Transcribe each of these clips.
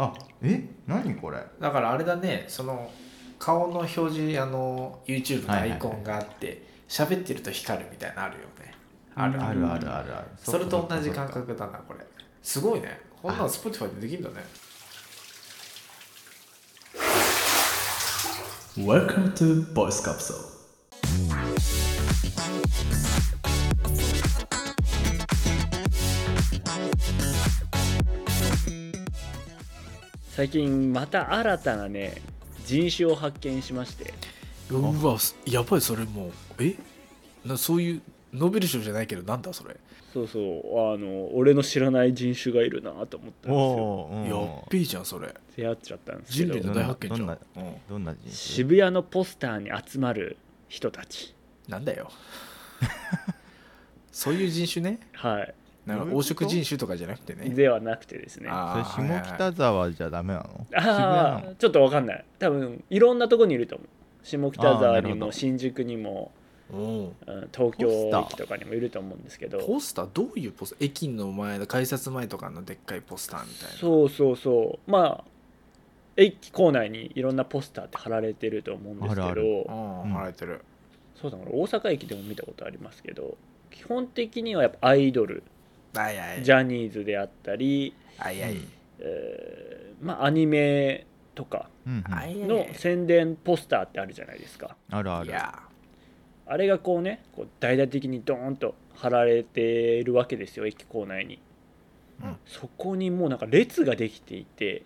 あえ何これ？だからあれだねその顔の表示あの YouTube のアイコンがあって喋、ってると光るみたいなのあるよね。ある。あるあるあるある。それと同じ感覚だなこれ。すごいね。こんなの Spotify でできるんだね。Welcome to Voice Capsule. 最近また新たなね人種を発見しまして。うわやばいそれもう。え？なそういうノーベル賞じゃないけどなんだそれ？そうそう。あの俺の知らない人種がいるなと思ったんですよ。うん。やっべえじゃんそれ。出会っちゃったんですけ人類どの大発見じゃん。どんなうん。どんな人種？渋谷のポスターに集まる人たち。なんだよ。そういう人種ね。はいなんか黄色人種とかじゃなくてね。ではなくてですね。あそれ下北沢じゃダメなの？あ渋谷なの？ーちょっとわかんない。多分いろんなとこにいると思う。下北沢にも新宿にも、うんうん東京駅とかにもいると思うんですけど。ポスター？どういうポス？ター駅の前の改札前とかのでっかいポスターみたいな。そうそうそう。まあ駅構内にいろんなポスターって貼られてると思うんですけど。貼られてる。そうだから大阪駅でも見たことありますけど基本的にはやっぱアイドルはいはい。ジャニーズであったり、はいはい。えーまあアニメとかの宣伝ポスターってあるじゃないですか。あるある。あれがこうねこう大々的にドーンと貼られているわけですよ駅構内に、うん。そこにもうなんか列ができていて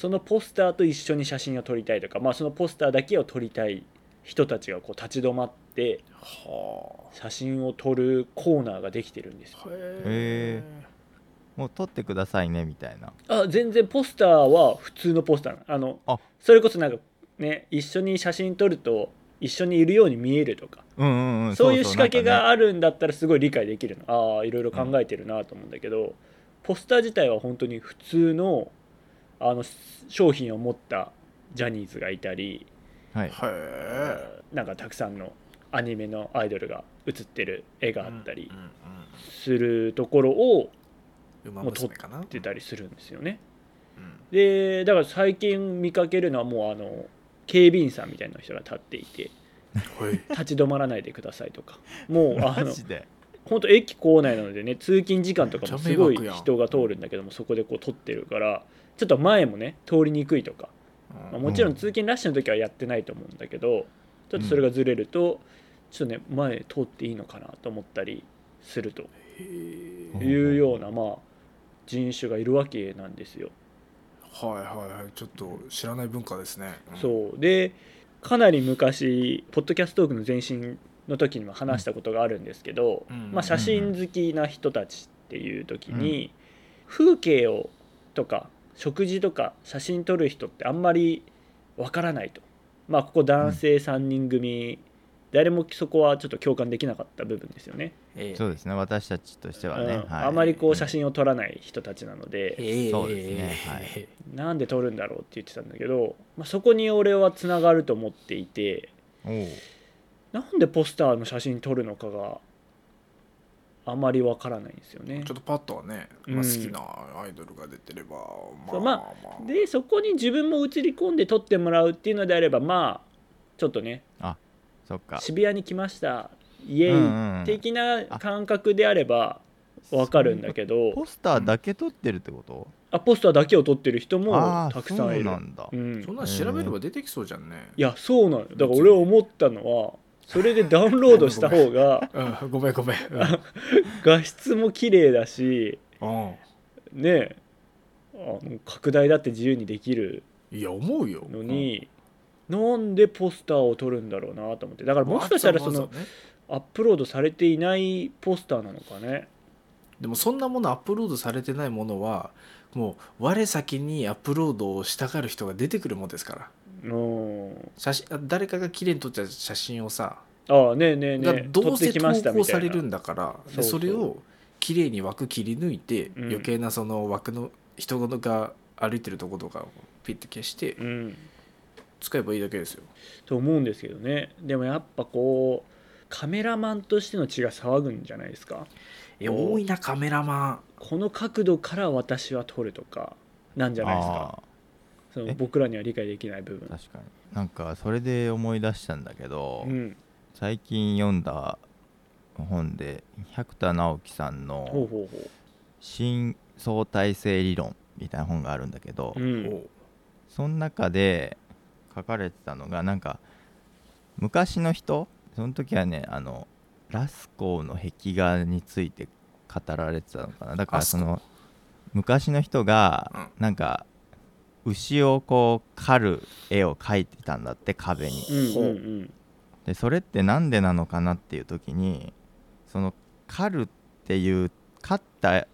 そのポスターと一緒に写真を撮りたいとか、まあ、そのポスターだけを撮りたい人たちがこう立ち止まっては写真を撮るコーナーができてるんですよ。あへもう撮ってくださいねみたいな。あ全然ポスターは普通のポスターあのあ。それこそなんかね一緒に写真撮ると一緒にいるように見えるとか、うんうんうんそういう仕掛けがあるんだったらすごい理解できるの。ああいろいろ考えてるなと思うんだけど、ポスター自体は本当に普通のあの商品を持ったジャニーズがいたり、はい。なんかたくさんのアニメのアイドルが写ってる絵があったりするところをもう撮娘かな出たりするんですよね。うん。でだから最近見かけるのはもうあの警備員さんみたいな人が立っていてはい。立ち止まらないでくださいとか。もうあの本当駅構内なのでね通勤時間とかもすごい人が通るんだけどもそこでこう撮ってるからちょっと前もね通りにくいとか、まあもちろん通勤ラッシュの時はやってないと思うんだけどちょっとそれがずれるとちょっとね前通っていいのかなと思ったりするというようなまあ人種がいるわけなんですよ。はいはいはいちょっと知らない文化ですね。うん。そう。でかなり昔ポッドキャストトークの前身の時にも話したことがあるんですけど、うんまあ、写真好きな人たちっていう時に、風景をとか食事とか写真撮る人ってあんまりわからないと。まあここ男性3人組、誰もそこはちょっと共感できなかった部分ですよね。ええ。そうですね。私たちとしてはね、うん。はい。あまりこう写真を撮らない人たちなので、ええそうですね。はい。えなんで撮るんだろうって言ってたんだけど、まあ、そこに俺はつながると思っていてなんでポスターの写真撮るのかがあまりわからないんですよね。ちょっとパッとはね、まあ、うん好きなアイドルが出てれば、そうまでそこに自分も映り込んで撮ってもらうっていうのであればまあちょっとねそっか。渋谷に来ました。イエうんうんうん。イ的な感覚であればわかるんだけど。ポスターだけ撮ってるってこと、あポスターだけを撮ってる人もたくさんいる。そうなんだ、うん。そんなん調べれば出てきそうじゃんね。いやそうなのだ。から俺思ったのはそれでダウンロードした方が うんごめんごめん。画質も綺麗だしうん。ねあの拡大だって自由にできるいや思うよ。のに、なんでポスターを撮るんだろうなと思って。だからもしかしたらそのアップロードされていないポスターなのかね。でもそんなものアップロードされてないものはもう我先にアップロードをしたがる人が出てくるもんですから。うん。写真あ誰かが綺麗に撮った写真をさ、ああねえねえねがえどうせ投稿されるんだからでそれを綺麗に枠切り抜いて、うん。余計なその枠の人が歩いてるとことかをピッて消してうん使えばいいだけですよ。と思うんですけどね。でもやっぱこうカメラマンとしての血が騒ぐんじゃないですか。えお多いなカメラマン。この角度から私は撮るとかなんじゃないですか。その僕らには理解できない部分。ー確かに。なんかそれで思い出したんだけど、うん。最近読んだ本で百田直樹さんのほうほうほ新相対性理論みたいな本があるんだけど、うう。んその中で書かれてたのがなんか昔の人その時はねあのラスコーの壁画について語られてたのかな。だからその昔の人がうん。なんか牛をこう狩る絵を描いてたんだって壁に。うんうんうん。でそれってなんでなのかなっていう時にその狩るっていう狩った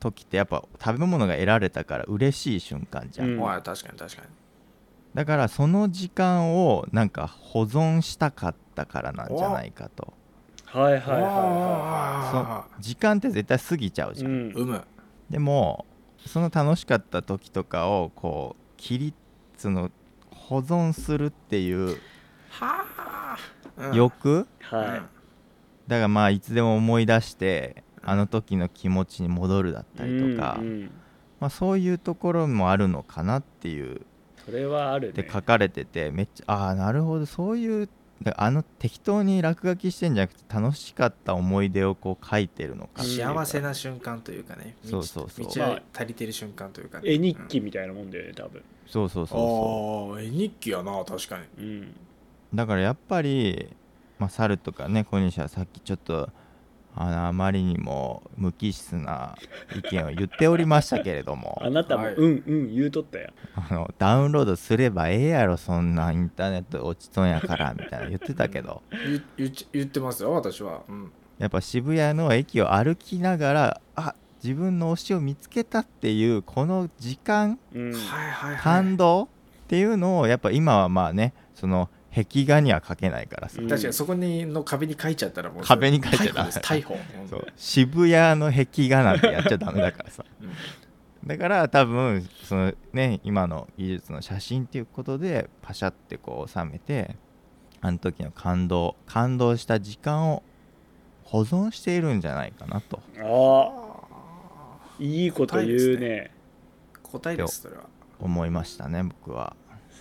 時ってやっぱ食べ物が得られたから嬉しい瞬間じゃん、うん。確かに確かにだからその時間をなんか保存したかったからなんじゃないかと。はいはいはいはそう時間って絶対過ぎちゃうじゃん、いうん。でもその楽しかった時とかをこう切りその保存するっていうはあ。欲、はだからまあいつでも思い出してあの時の気持ちに戻るだっいたりとか、うんうん。まあ、そういうところもあるのかなっていうそれはあるね。って書かれててめっちゃああなるほど。そういうあの適当に落書きしてんじゃなくて楽しかった思い出をこう書いてるのか幸せな瞬間というかね。そうそうそう。道足りてる瞬間というかね。絵日記みたいなもんだよね多分。そうそうそうそああ絵日記やな確かに。うん。うだからやっぱり、まあ、猿とかね小西はさっきちょっとあのあまりにも無機質な意見を言っておりましたけれども あなたもはい。うんうん言うとったよ。あのダウンロードすればええやろそんなインターネット落ちとんやからみたいな言ってたけど言言っち言ってますよ私は、うん、やっぱ渋谷の駅を歩きながらあ自分の推しを見つけたっていうこの時間うん。感動っていうのをやっぱ今はまあねその壁画には描けないからさ、うん。確かにそこにの壁に書いちゃったらもう壁に書いちゃダメ。逮捕そう。渋谷の壁画なんてやっちゃダメだからさ。うん。だから多分そのね今の技術の写真っていうことでパシャってこう収めてあの時の感動感動した時間を保存しているんじゃないかなと。ああいいこと言うね。答えですそれは。思いましたね僕は。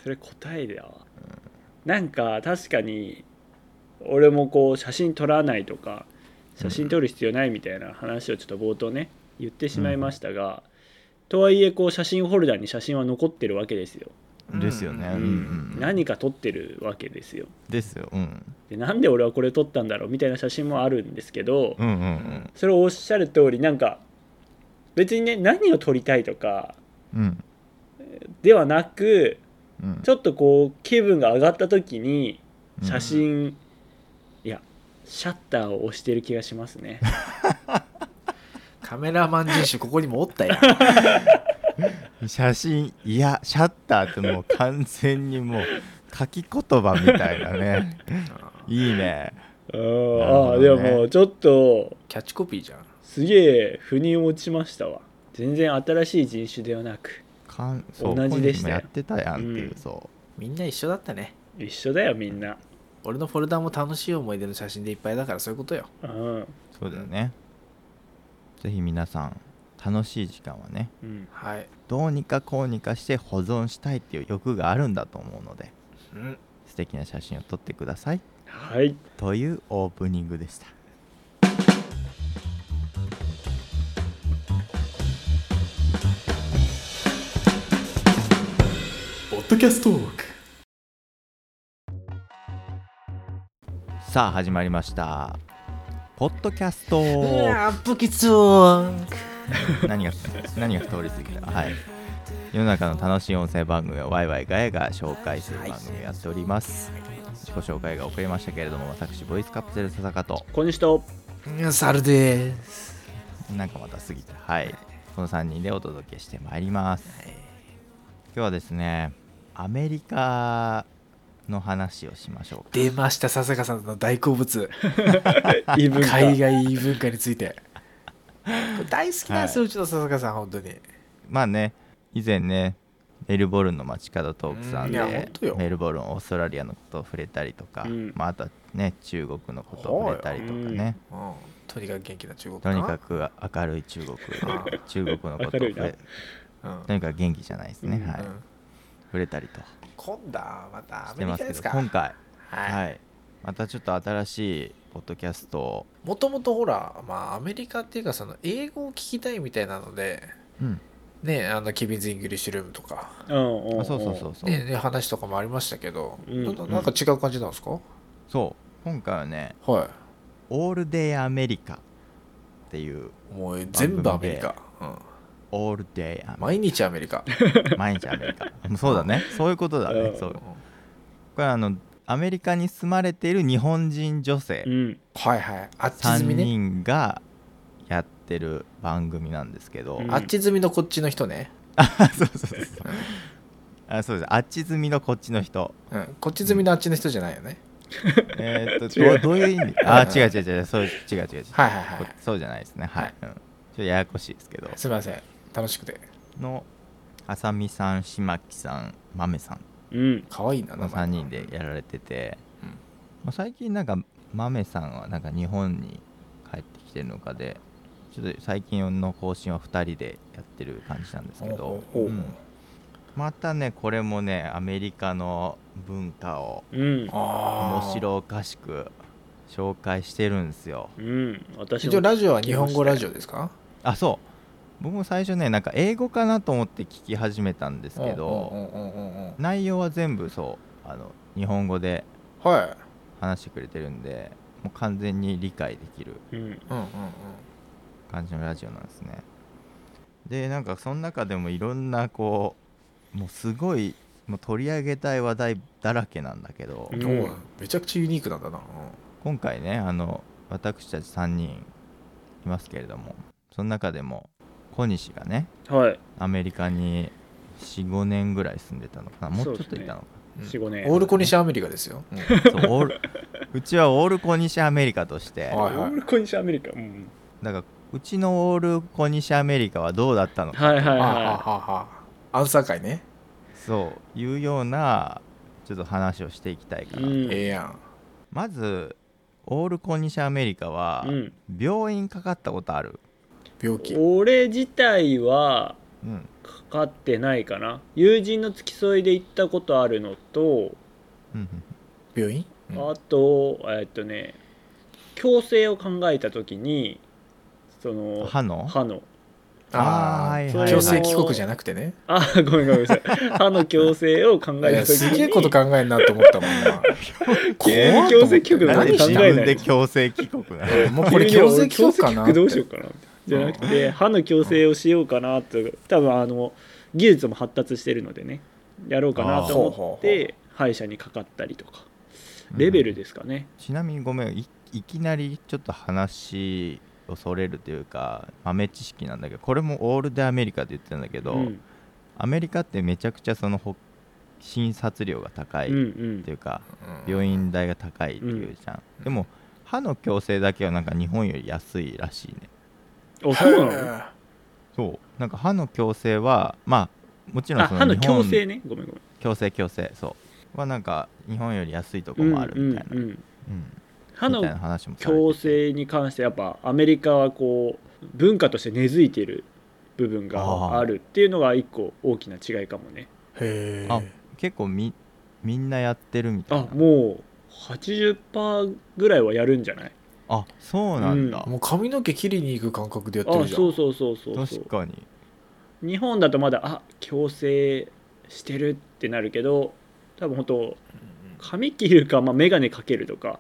それ答えだわなんか確かに俺もこう写真撮らないとか写真撮る必要ないみたいな話をちょっと冒頭ね言ってしまいましたが、とはいえこう写真ホルダーに写真は残ってるわけですよ、うんですよね、ううんんうん。何か撮ってるわけですよ。ですよ。うん。でなんで俺はこれ撮ったんだろうみたいな写真もあるんですけど、うんうんうん。それをおっしゃる通りなんか別にね何を撮りたいとかうんではなくうん。ちょっとこう気分が上がった時にうん。写真、いやシャッターを押してる気がしますね。カメラマン人種ここにもおったやん。写真いやシャッターってもう完全にもう書き言葉みたいなね。いいね。あるーほどね。あーでもちょっとキャッチコピーじゃん。すげえ腑に落ちましたわ。全然新しい人種ではなくかんそう同じでしたやってたやんっていう、うん。そみんな一緒だったね。一緒だよみんな。俺のフォルダも楽しい思い出の写真でいっぱいだからそういうことよ。うん。うそうだよね。ぜひ皆さん楽しい時間はねうん。はい。どうにかこうにかして保存したいっていう欲があるんだと思うのでうん。素敵な写真を撮ってください。はい。というオープニングでしたドキャストトーク。さあ始まりました。ポッドキャスト。何が何が通り過ぎた？はい。世の中の楽しい音声番組をワイワイガヤが紹介する番組をやっております。自己紹介が遅れましたけれども私ボイスカプセル笹香と。こんにちは猿です。なんかまた過ぎた。はい。この3人でお届けしてまいります。今日はですねアメリカの話をしましょうか。出ました笹香さんの大好物。異文化。海外異文化について。大好きなんですよ、うちの笹香さん本当に。まあね以前ねメルボルンの街角トークさんでメルボルンオーストラリアのことを触れたりとか、うん。まあ、あとはね中国のことを触れたりとかね、うん。とにかく元気な中国とにかく明るい中国。あ中国のことを触れうん。とにかく元気じゃないですね、うん。はい、うん触れたりと。今度はまたアしてますけどメリカですか今回。はい。はい。またちょっと新しいポッドキャストを。もともとほら、まあ、アメリカっていうかその英語を聞きたいみたいなのでうん。ねあのキビズ・イングリッシュルームとか、うんうそうそうそうそう、ねね、話とかもありましたけど、うん。ななんか違う感じなんですか、そう。今回はねは「オールデイアメリカ」っていういもう全部アメリカ、うん、「オールデイアメ毎日アメリカ。リカ」毎日アメリカ。うんそうだね。そういうことだうん。ねそう。これあのアメリカに住まれている日本人女性。うん。はいはい。あっち3済みね。人がやってる番組なんですけど、うん。あっち済みのこっちの人ね、あそうそうそうそう。あそうですあっち済みのこっちの人。うん、こっち済みのあっちの人じゃないよね、えーっと どう。どういう意味？あ違う違う違う。そう違う違う違う。はいはいはいこそうじゃないですね。はい、うん、ちょっとややこしいですけど。すみません楽しくて。の。あさみさんしまきさんまめさん。うん。可愛いなの3人でやられてて、うん。まあ、最近なんかまめさんはなんか日本に帰ってきてるのかでちょっと最近の更新は2人でやってる感じなんですけど、ほうん。またねこれもねアメリカの文化をうん。あ面白おかしく紹介してるんですよ。うん。私一応もラジオは日本語ラジオですか？あそう僕も最初ねなんか英語かなと思って聞き始めたんですけど、内容は全部そうあの日本語ではい。話してくれてるんでもう完全に理解できる感じのラジオなんですね。でなんかその中でもいろんなこうもうすごいもう取り上げたい話題だらけなんだけど、うん。めちゃくちゃユニークなんだな、今回ねあの私たち3人いますけれどもその中でも小西がねはい。アメリカに45年ぐらい住んでたのかな。もうちょっといたのか。うん。45年。オールコニシアメリカですよ、うん。うオール うちはオール小西アメリカとして。はいオールコニシアメリカ。うん。だからうちのオール小西アメリカはどうだったのか。はいはいはあはあははあはあアンサー会ね。そう。いうようなちょっと話をしていきたいかな、うん。ええやん。まずオールコニシアメリカはいうん。病院かかったことある、病気。俺自体はうん、かかってないかな。友人の付き添いで行ったことあるのとうんうん病院、うん。あとえっとね矯正を考えた時にその歯の？歯の。ああはいはいはい。強制帰国じゃなくてね。あごめんごめんなさい。歯の矯正を考いやえた時にすげえこと考えんなと思ったもんな。急に強制帰国なんで自何考えない。分で強制帰国なの？もうこれ強制帰国かなって。どうしようかなじゃなくて歯の矯正をしようかなと多分あの技術も発達してるのでねやろうかなと思って歯医者にかかったりとか。レベルですかね、ちなみにごめんいいきなりちょっと話をそれるというか豆知識なんだけどこれもオールでアメリカって言ってるんだけど、うん。アメリカってめちゃくちゃそのほ診察料が高いっうんうんていうか、うん病院代が高いっていうじゃん、でも歯の矯正だけはなんか日本より安いらしいねあそうなの？そう。なんか歯の矯正はまあもちろんあ歯のその日本矯正ね？ごめんごめん。矯正矯正そう。はなんか日本より安いとこもあるみたいな、うんうん。うん。うん歯の矯正に関してやっぱアメリカはこう文化として根付いている部分があるっていうのが一個大きな違いかもね。へえあ結構みみんなやってるみたいあなもう80%ぐらいはやるんじゃない？あそうなんだ、もう髪の毛切りに行く感覚でやってるじゃん。あそうそうそうそうそう。確かに。日本だとまだあ矯正してるってなるけど多分本当髪切るか、まあ、眼鏡かけるとか、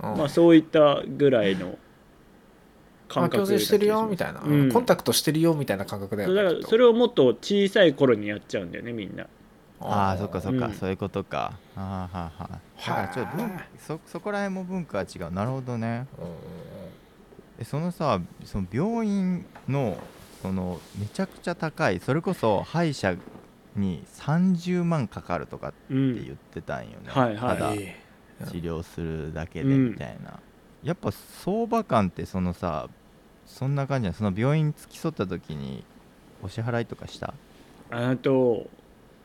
うん。まあ、そういったぐらいのあ感覚矯正してるよみたいな、うん。コンタクトしてるよみたいな感覚だよそうだからそれれをもっと小さい頃にやっちゃうんだよねみんなああそっかそっか、うん。そういうことか。あーはーはーだからちょっとそそこら辺も文化は違う。なるほどね。うんうんえそのさその病院のそのめちゃくちゃ高いそれこそ歯医者に30万かかるとかってうん。言ってたんよね、はいはい。ただえ治療するだけでうん。みたいな、やっぱ相場感ってそのさそんな感じなの？その病院付き添った時にお支払いとかした？あと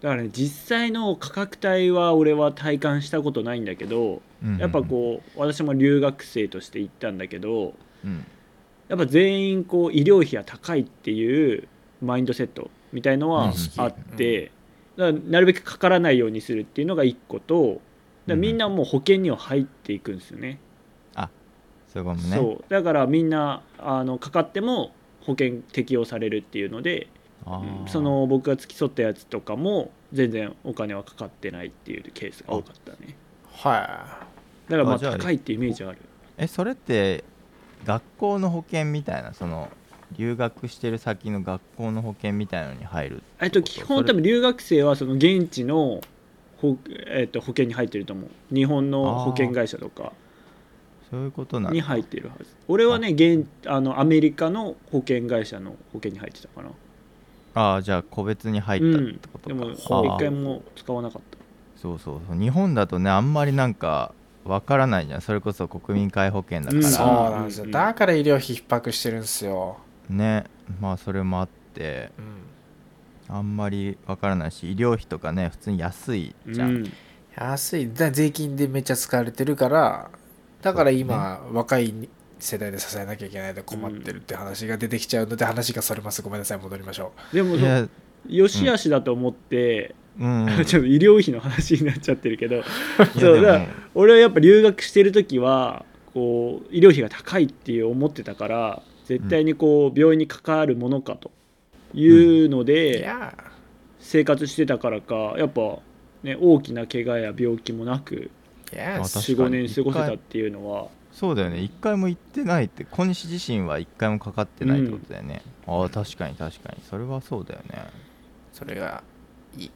だからね実際の価格帯は俺は体感したことないんだけどやっぱこう私も留学生として行ったんだけどうん、うんやっぱ全員こう医療費が高いっていうマインドセットみたいのはあって、だからなるべくかからないようにするっていうのが1個とだみんなもう保険には入っていくんですよね。そういうことね。そう。だからみんなあのかかっても保険適用されるっていうのでその僕が付き添ったやつとかも全然お金はかかってないっていうケースが多かったね。はだからまあ高いってイメージあるえそれって学校の保険みたいなその留学してる先の学校の保険みたいなのに入るえっと基本多分留学生はその現地の保,、えっと、保険に入ってると思う。日本の保険会社とか。そういうことなに入ってるはず。俺はね現あのアメリカの保険会社の保険に入ってたかなああじゃあ個別に入ったってことか、でもあー一回も使わなかった。そうそうそう。日本だとねあんまりなんかわからないじゃん。それこそ国民皆保険だかい。ん。ら、そうなんですよ。うん。だから医療費逼迫してるんですよ。ね。まあそれもあって。うん。あんまりわからないし医療費とかね普通に安いじゃん、うん。安い。だ税金でめっちゃ使われてるから、だから今、若い世代で支えなきゃいけないで困ってるって話が出てきちゃうので、話がそれます。ごめんなさい、戻りましょでもよしあしだと思って、うん。ちょっと医療費の話になっちゃってるけどそうだ俺はやっぱ留学してる時はこう医療費が高いっていう思ってたから絶対にこう病院に関わるものかというのでや。生活してたからかやっぱ、ね、大きな怪我や病気もなくー、いやあ確かに。45年過ごせたっていうのはそうだよね。一回も行ってないって小西自身は一回もかかってないってことだよね、ああ確かに確かに。それはそうだよね。それがいい。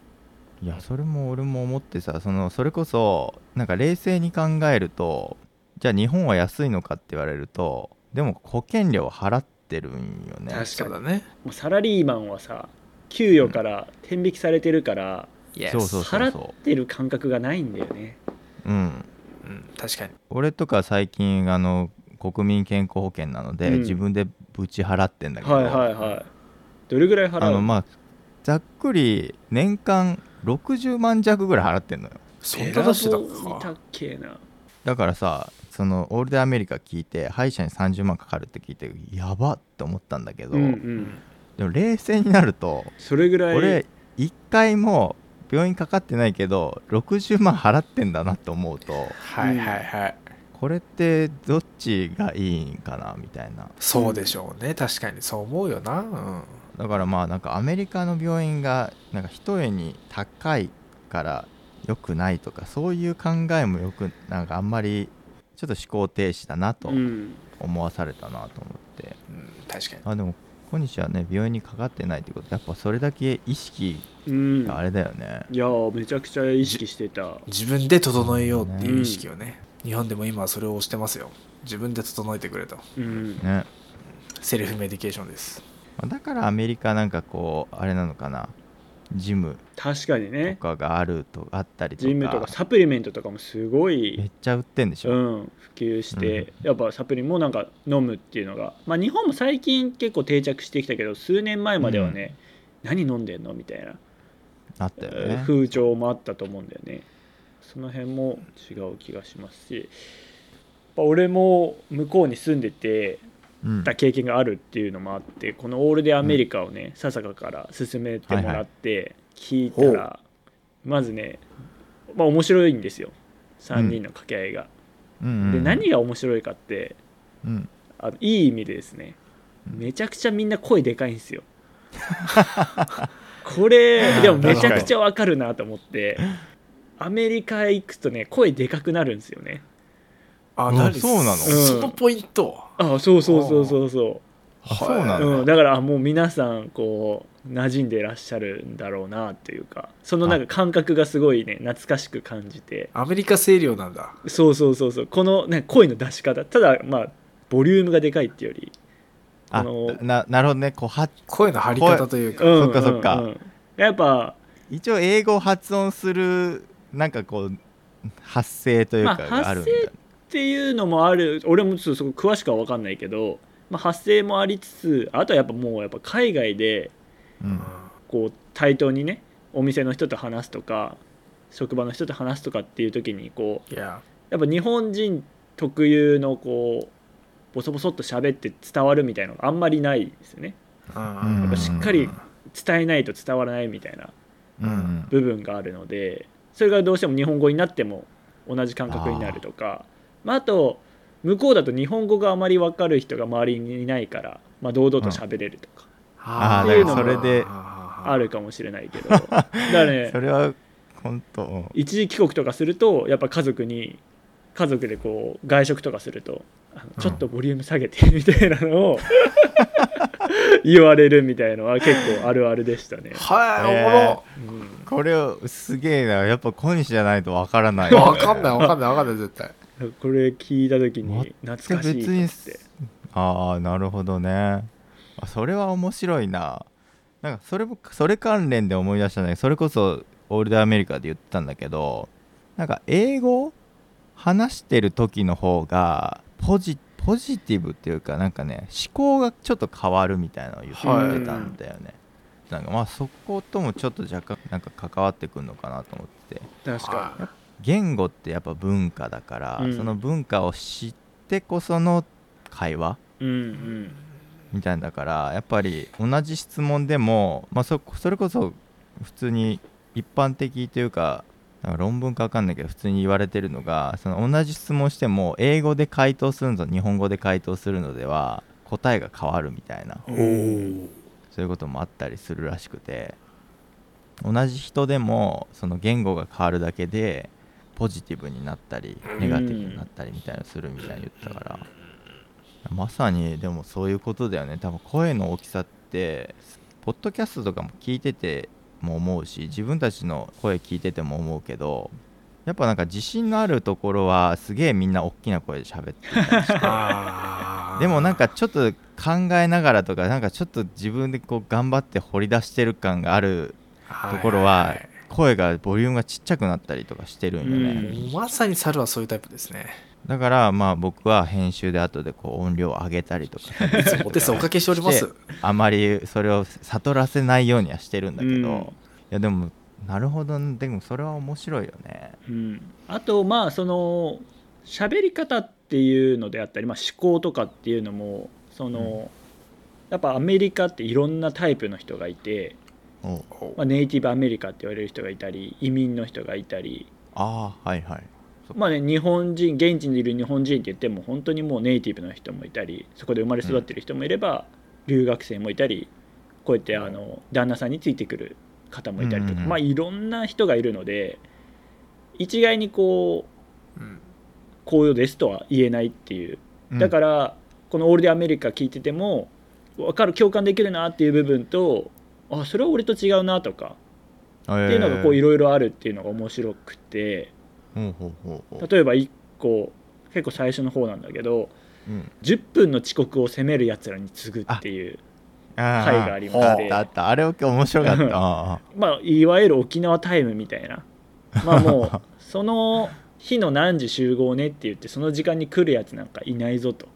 いやそれも俺も思ってさそのそれこそなんか冷静に考えるとじゃあ日本は安いのかって言われるとでも保険料払ってるんよね。確そうだね。もうサラリーマンはさ給与から天引きされてるから、うそうそう払そってる感覚がないんだよね。ううんうん、確かに。俺とか最近あの国民健康保険なので、うん自分でぶち払ってんだけど、はいはいはい。どれぐらい払う？あのまあざっくり年間60万弱ぐらい払ってんのよそんな出してたかっ。けな。だからさそのオールデンアメリカ聞いて歯医者に30万かかるって聞いてやばって思ったんだけど、うんうん。でも冷静になるとそれぐらい。俺1回も病院かかってないけど60万払ってんだなと思うとはいはいはい。これってどっちがいいんかなみたいなそうでしょうね。確かにそう思うよな。うん。だからまあなんかアメリカの病院がなんか一重に高いから良くないとかそういう考えもよくなんかあんまりちょっと思考停止だなとうん。思わされたなと思って、うん、確かに。あでも小西はね病院にかかってないってことやっぱそれだけ意識うん。があれだよね、いやーめちゃくちゃ意識してた。自分で整えようっていう意識をね、日本でも今はそれをしてますよ。自分で整えてくれと。うん。ね。セルフメディケーションです。まあだからアメリカなんかこうあれなのかなジム確かにとね。かがあるとあったりとか。ジムとかサプリメントとかもすごめいっ、ちゃ売ってんでしょ、うん、普及して、やっぱサプリもなんか飲むっていうのが、まあ、日本も最近結構定着してきたけど数年前まではね、何飲んでんのみたいな、あったよね。風潮もあったと思うんだよね。その辺も違う気がしますし俺も向こうに住んでてうんた経験があるっていうのもあってこのオールデンアメリカをね、笹香から勧めてもらって聞いたら、ほまずねまあ面白いんですよ。3人の掛け合いが。うん。うんで何が面白いかってうん。あのいい意味でですねめちゃくちゃみんな声でかいんですよ。これでもめちゃくちゃわかるなと思ってアメリカへ行くとね声でかくなるんですよね。うん。あ何？そうなの？そのポイント？あそうそうそうそうそあそうなう、の、うん、だからあもう皆さんこう馴染んでらっしゃるんだろうなっていうか。そのなんか感覚がすごいね懐かしく感じて。アメリカ声量なんだ。そうそうそうそう。この、ね、声の出し方。ただまあボリュームがでかいっていうより。ああのななるほどね。こうは声の張り方というか。うん。そっかそっか。うん。うんやっぱ、一応英語を発音するなんかこう発声というかまあがあるんだ、発っていうのもある。俺もちょっとそこ詳しくは分かんないけど、まあ、発声もありつつあとはやっぱもうやっぱ海外でうん。こう対等にねお店の人と話すとか職場の人と話すとかっていう時にこういややっぱ日本人特有のこうボソボソっと喋って伝わるみたいなのがあんまりないですよね。やっぱしっかり伝えないと伝わらないみたいな部分があるのでそれがどうしても日本語になっても同じ感覚になるとかまあ、あと向こうだと日本語があまり分かる人が周りにいないから、まあ、堂々と喋れるとか、あーーだからそれで。あるかもしれないけど。だからねそれは本当うん。一時帰国とかするとやっぱ家族に家族でこう外食とかするとあのちょっとボリューム下げてみたいなのを 言われるみたいのは結構あるあるでしたね。はい、えおもろ。うん。これをすげえな。やっぱ小西じゃないとわからない。わかんないわかんないわかんない絶対。これ聞いた時に懐かしいって。ああなるほどね。あそれは面白いな。なんかそれもそれ関連で思い出したんだけどそれこそオールドアメリカで言ってたんだけどなんか英語話してる時の方がポジポジティブっていうかなんかね思考がちょっと変わるみたいなのを言ってたんだよね、なんかまあそこともちょっと若干なんか関わってくるのかなと思って。確かは言語ってやっぱ文化だから、うん。その文化を知ってこその会話にうんうん。みたいなだからやっぱり同じ質問でも、まあ、そそれこそ普通に一般的というかなんか論文か分かんないけど普通に言われてるのがその同じ質問しても英語で回答するのと日本語で回答するのでは答えが変わるみたいな。そういうこともあったりするらしくて同じ人でもその言語が変わるだけでポジティブになったりネガティブになったりみたいなのするみたいに言ってたから。まさにでもそういうことだよね。多分声の大きさってポッドキャストとかも聞いてても思うし自分たちの声聞いてても思うけどやっぱなんか自信のあるところはすげえみんな大きな声で喋ってたりして。でもなんかちょっと考えながらとかなんかちょっと自分でこう頑張って掘り出してる感があるところは声がボリュームがちっちゃくなったりとかしてるんよね、まさに猿はそういうタイプですね。だからまあ僕は編集で後でこう音量を上げたりとか。お手数おかけしております。あまりそれを悟らせないようにはしてるんだけど、うん。いやでもなるほど。でもそれは面白いよね。うん、あとまあその喋り方っていうのであったり、まあ、思考とかっていうのもその、やっぱアメリカっていろんなタイプの人がいて、まあ、ネイティブアメリカって言われる人がいたり移民の人がいたり、ああはいはい。そまあね、日本人現地にいる日本人って言っても本当にもうネイティブの人もいたりそこで生まれ育ってる人もいれば、留学生もいたりこうやってあの旦那さんについてくる方もいたりとか、うんうんうん。まあいろんな人がいるので一概にこううん。こうですとは言えないっていう。うん。だからこの「オールデンアメリカ」聞いてても分かる共感できるなっていう部分とあそれは俺と違うなとか。ってっていうのがこういろいろあるっていうのが面白くて。例えば1個結構最初の方なんだけどうん。10分の遅刻を責めるやつらに次ぐっていうあ回がありまして。あったあった。あれ面白かった。あまあいわゆる沖縄タイムみたいな。まあもう その日の何時集合ねって言ってその時間に来るやつなんかいないぞと。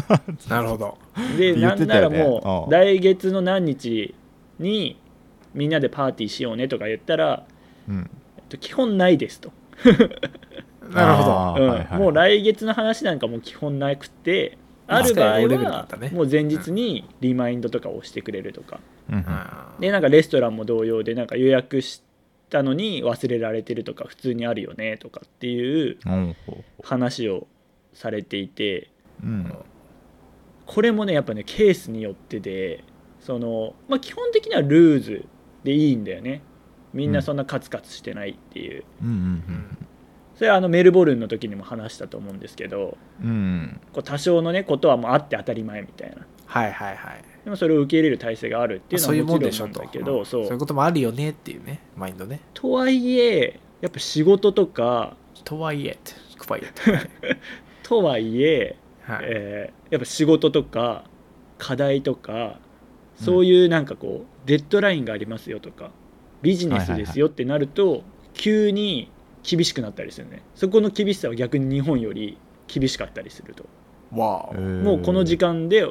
なるほど。で、言なんならもう来月の何日にみんなでパーティーしようねとか言ったら、あうん。えっと基本ないですと、なるほど。うん。はいはいもう来月の話なんかもう基本なくてある場合ローレベルだはったね。もう前日にリマインドとかをしてくれるとか。うん。うん。でなんかレストランも同様でなんか予約したのに忘れられてるとか普通にあるよねとかっていう話をされていて。うん。これもねやっぱねケースによってでその、まあ、基本的にはルーズでいいんだよねみんなそんなカツカツしてないっていう、うんうんそれはあのメルボルンの時にも話したと思うんですけどうんうんこう多少のねことはもうあって当たり前みたいなはいはいはい。でもそれを受け入れる体制があるっていうのはも。ちろんなんだけどそうそういうこともあるよねっていうね、マインドね。とはいえやっぱ仕事とかとはいえク。とはいえ はい。えーやっぱ仕事とか課題とかそういうなんかこう、デッドラインがありますよとかビジネスですよってなると、急に厳しくなったりするね。そこの厳しさは逆に日本より厳しかったりすると。もうこの時間で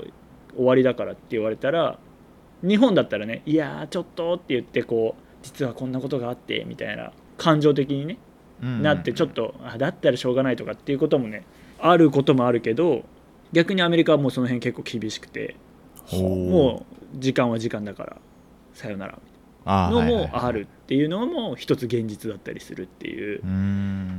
終わりだからって言われたら日本だったらねいやーちょっとって言ってこう実はこんなことがあってみたいな感情的にねなってちょっとあだったらしょうがないとかっていうこともねあることもあるけど逆にアメリカはもうその辺結構厳しくてもう時間は時間だからさよなら。のもあるっていうのも一つ現実だったりするっていう。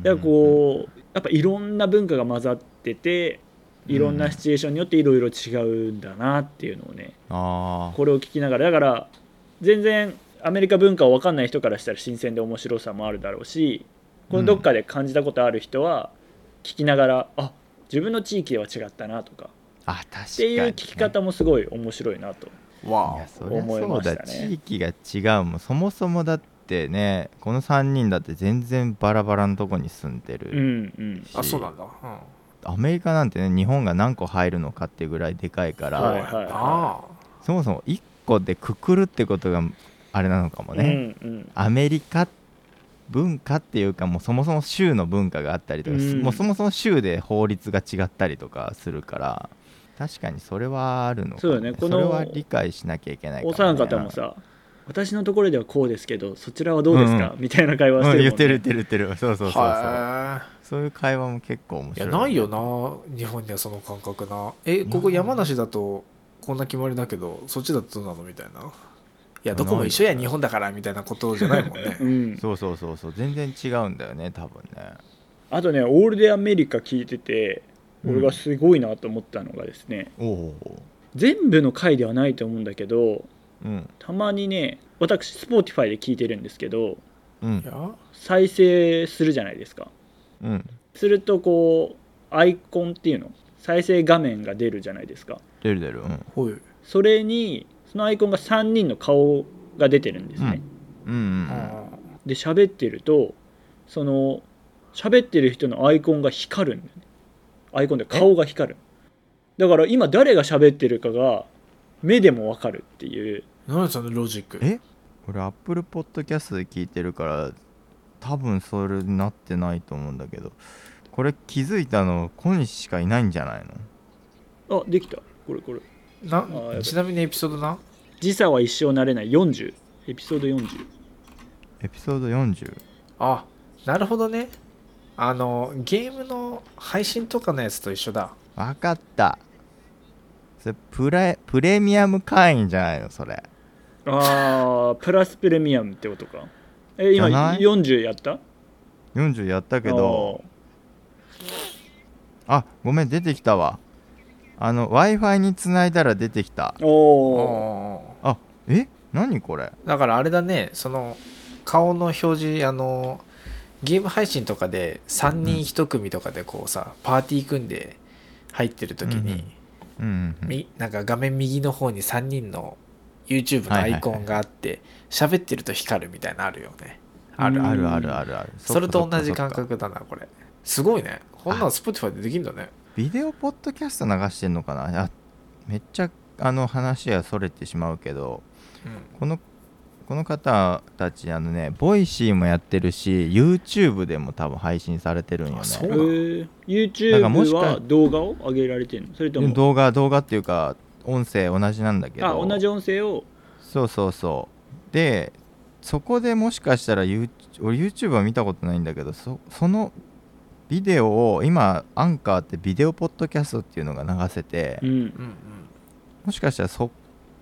だからこうやっぱいろんな文化が混ざってていろんなシチュエーションによっていろいろ違うんだなっていうのをねこれを聞きながらだから全然アメリカ文化を分かんない人からしたら新鮮で面白さもあるだろうしこのどっかで感じたことある人は聞きながら、あ自分の地域では違ったなとかあ確かに、ね、っていう聞き方もすごい面白いなと。思いそうだ、ましたね。地域が違うもん。そもそもだってねこの3人だって全然バラバラのとこに住んでうる、んうん。あそうなんだ、うん、アメリカなんてね日本が何個入るのかっていうぐらいでかいから、はいはいあそもそも1個でくくるってことがあれなのかもね、うんうん。アメリカ文化っていうかもうそもそも州の文化があったりとか、うん。もうそもそも州で法律が違ったりとかするから確かにそれはあるのか。もそうよね。このそれは理解しなきゃいけないかも、おね、三方もさ私のところではこうですけどそちらはどうですか、うみたいな会話してるもん、ね。うん言ってる言ってる言ってる。そうそうそうそう。はそういう会話も結構面いい。白いやないよな日本にはその感覚な。えここ山梨だとこんな決まりだけどそっちだとどうなの？みたいな。いやどこも一緒や日本だからみたいなことじゃないもんね。うん、そうそうそうそう。全然違うんだよね多分ね。あとねオールデンアメリカ聞いてて俺がすごいなと思ったのがですね、おお全部の回ではないと思うんだけどうん。たまにね私 Spotify で聞いてるんですけどうん。いや。再生するじゃないですか。うん。するとこうアイコンっていうの再生画面が出るじゃないですか。出る出る。うん。それにそのアイコンが3人の顔が出てるんですね、うん。うんあで喋ってるとその喋ってる人のアイコンが光るんだよねアイコンで顔が光る。だから今誰が喋ってるかが目でも分かるっていう。ー何そのロジック。え？俺アップルポッドキャストで聞いてるから多分それなってないと思うんだけど。これ気づいたの小西しかいないんじゃないの？あできた。これこれ。なちなみにエピソードな？時差は一生慣れない。40エピソード40エピソード40あなるほどねあのゲームの配信とかのやつと一緒だ。わかった。それプレプレミアム会員じゃないのそれ。ああプラスプレミアムってことか。え今じゃない？40やった？40やったけど。あごめん出てきたわ。あの w i f i につないだら出てきた。おー。あえ？何これ？だからあれだねその顔の表示あのゲーム配信とかで3人1組とかでこうさ、パーティー組んで入ってる時に、うんなんか画面右の方に3人の YouTube のアイコンがあって喋、ってると光るみたいなのあるよね。あるうんあるあるある。あるそれと同じ感覚だなこれ。すごいね。こんなの Spotify でできんだね。ビデオポッドキャスト流してんのかな？あめっちゃあの話はそれてしまうけどうん。このこの方たちあのね Voicy もやってるし YouTube でも多分配信されてるんよね。あそうえー。な YouTube かは動画を上げられてるの？それとも？動画動画っていうか音声同じなんだけど。あ同じ音声を？そうそうそう。でそこでもしかしたら You- 俺 YouTube は見たことないんだけどそそのビデオを今アンカーってビデオポッドキャストっていうのが流せて、うん。うんうん。もしかしたらそ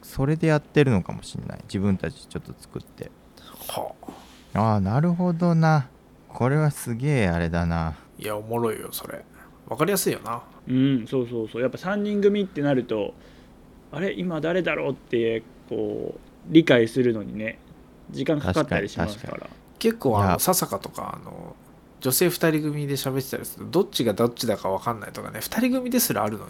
それでやってるのかもしれない。自分たちちょっと作って。はあ。ああなるほどな。これはすげえあれだな。いやおもろいよそれ。わかりやすいよな。うんそうそうそう。やっぱ3人組ってなるとあれ今誰だろうってこう理解するのにね時間かかったりしますから。結構あの笹香とかあの女性2人組で喋ってたりするとどっちがどっちだか分かんないとかね2人組ですらあるの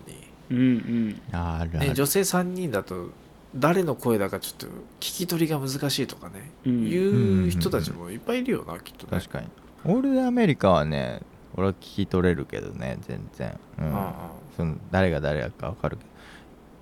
うんうん。あるある、に、ね、女性3人だと誰の声だかちょっと聞き取りが難しいとかね、うん。いう人たちもいっぱいいるよなきっとね。確かに。オールアメリカはね俺は聞き取れるけどね全然、うん。その誰が誰か分かるけど。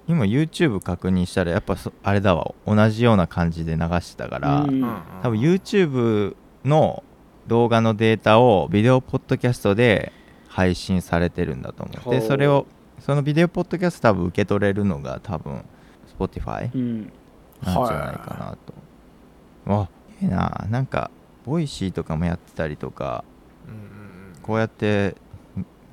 今 YouTube 確認したらやっぱそあれだわ。同じような感じで流してたから、うん。多分 YouTube の動画のデータをビデオポッドキャストで配信されてるんだと思う。でほう。それをそのビデオポッドキャスト多分受け取れるのが多分 Spotify うん。なんじゃないかなと、あい。いな。なんか Voicy とかもやってたりとか。うんうんこうやって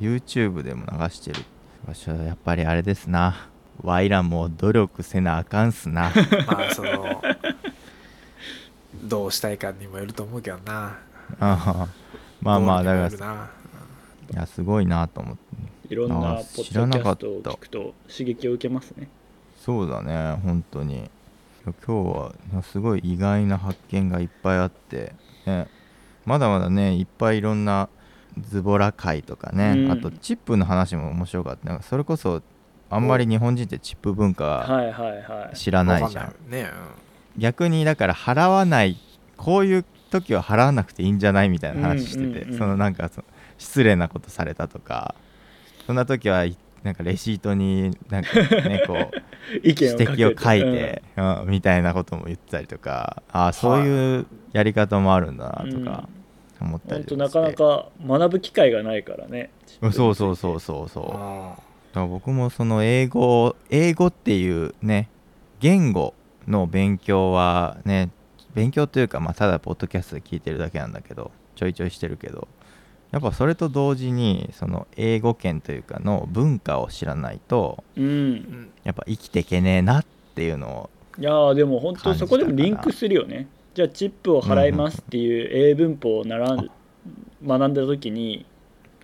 YouTube でも流してる場所はやっぱりあれですな。ワイらも努力せなあかんすな。う んまあそのどうしたいかにもよると思うけどな。あまあまあだからいやすごいなと思って。いろんなポッドキ知らなかャった。ストを聞くと刺激を受けますねそうだね本当に。今日はすごい意外な発見がいっぱいあって、ね、まだまだねいっぱいいろんなズボラ界とかね、うん。あとチップの話も面白かった。なんかそれこそあんまり日本人ってチップ文化知らないじゃん、逆にだから払わないこういう時は払わなくていいんじゃないみたいな話してて、うんうんうんそのなんかその失礼なことされたとか。そんな時はいなんかレシートになんかね こう意見を指摘を書いうん。て、うんみたいなことも言ったりとかああそういうやり方もあるんだなとか思ったりとか本当なかなか学ぶ機会がないからね。うんそうそうそうそうそう。だかあら僕もその英語英語っていうね言語の勉強はね勉強というかまあただポッドキャストで聞いてるだけなんだけどちょいちょいしてるけどやっぱそれと同時にその英語圏というかの文化を知らないとうん。うんやっぱ生きていけねえなっていうのをいやーでも本当そこでもリンクするよね。じゃあチップを払いますっていう英文法を習う学んだ時に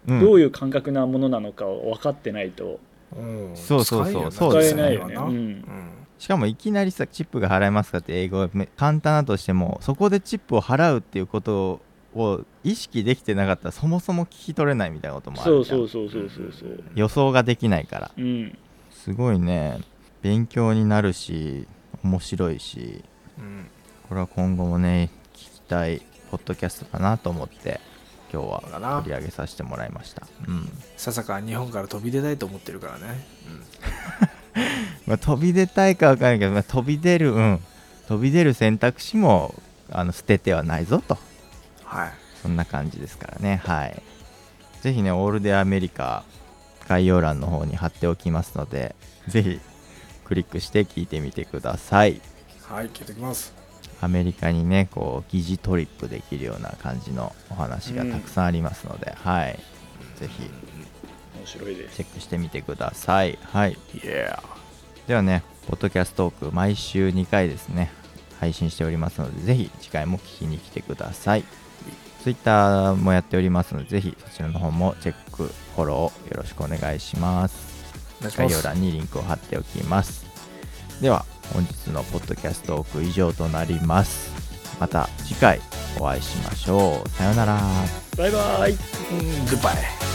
うん。どういう感覚なものなのかを分かってないと。うん。そうそうそう使そう。使えないよね、ううん。ん、しかもいきなりさチップが払えますかって英語がめ簡単だとしてもそこでチップを払うっていうことを意識できてなかったらそもそも聞き取れないみたいなこともあそうるじゃん。そうそうそうそうそう予想ができないから。うん。すごいね。勉強になるし面白いし。うん。これは今後もね聞きたいポッドキャストかなと思って今日は取り上げさせてもらいました。うん。笹香は日本から飛び出たいと思ってるからね、まあ、飛び出たいか分からないけど、まあ、飛び出るうん。飛び出る選択肢もあの捨ててはないぞとはい。そんな感じですからね。はい。ぜひねオールデアメリカ概要欄の方に貼っておきますのでぜひクリックして聞いてみてください。はい聞いてきます。アメリカにねこう疑似トリップできるような感じのお話がたくさんありますので、はい。ぜひ面白いです。チェックしてみてください。はい。いやではねポッドキャストトーク毎週2回ですね配信しておりますのでぜひ次回も聞きに来てください Twitter もやっておりますのでぜひそちらの方もチェックフォローよろしくお願いします。お願いし概要ます欄にリンクを貼っておきます。では本日のポッドキャストトーク以上となります。また次回お会いしましょう。さようなら。バイバイ。うんグッバイ